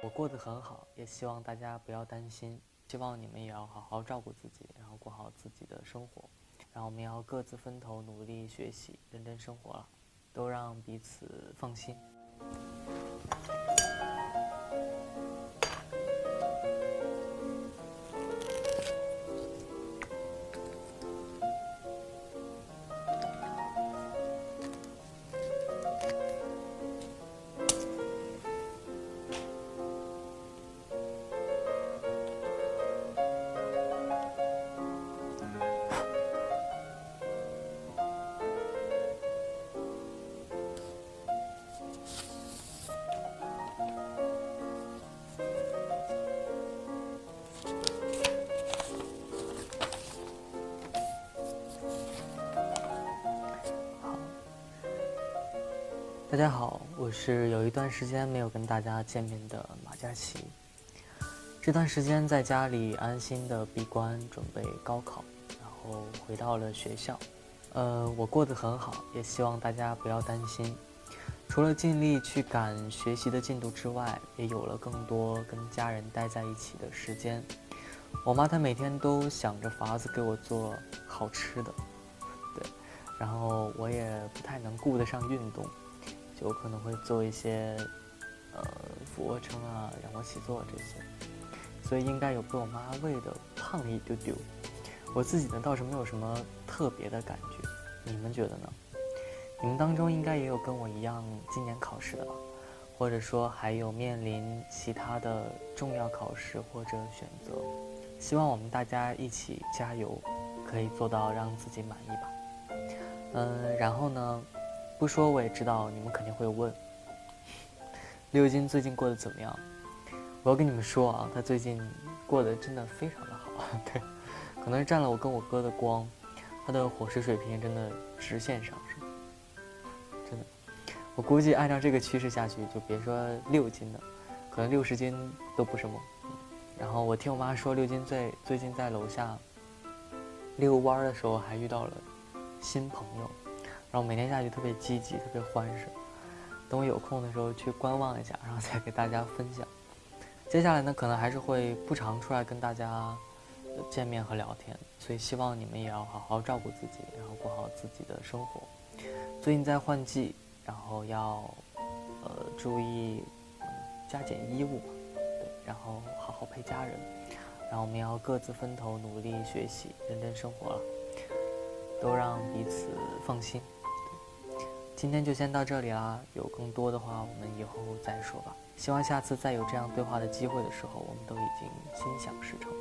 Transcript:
我过得很好，也希望大家不要担心。希望你们也要好好照顾自己，然后过好自己的生活。然后我们要各自分头努力学习，认真生活了，都让彼此放心。大家好，我是有一段时间没有跟大家见面的马佳琪。这段时间在家里安心的闭关准备高考，然后回到了学校。呃，我过得很好，也希望大家不要担心。除了尽力去赶学习的进度之外，也有了更多跟家人待在一起的时间。我妈她每天都想着法子给我做好吃的，对，然后我也不太能顾得上运动。就可能会做一些，呃，俯卧撑啊、仰卧起坐这些，所以应该有被我妈喂的胖了一丢丢。我自己呢倒是没有什么特别的感觉，你们觉得呢？你们当中应该也有跟我一样今年考试的吧？或者说还有面临其他的重要考试或者选择？希望我们大家一起加油，可以做到让自己满意吧。嗯，然后呢？不说我也知道，你们肯定会问，六金最近过得怎么样？我要跟你们说啊，他最近过得真的非常的好，对，可能是占了我跟我哥的光，他的伙食水平真的直线上升，真的，我估计按照这个趋势下去，就别说六斤了，可能六十斤都不是梦。然后我听我妈说，六金最最近在楼下遛弯的时候还遇到了新朋友。然后每天下去特别积极，特别欢实。等我有空的时候去观望一下，然后再给大家分享。接下来呢，可能还是会不常出来跟大家见面和聊天，所以希望你们也要好好照顾自己，然后过好自己的生活。最近在换季，然后要呃注意加减衣物，然后好好陪家人。然后我们要各自分头努力学习，认真生活了，都让彼此放心。今天就先到这里啦，有更多的话我们以后再说吧。希望下次再有这样对话的机会的时候，我们都已经心想事成。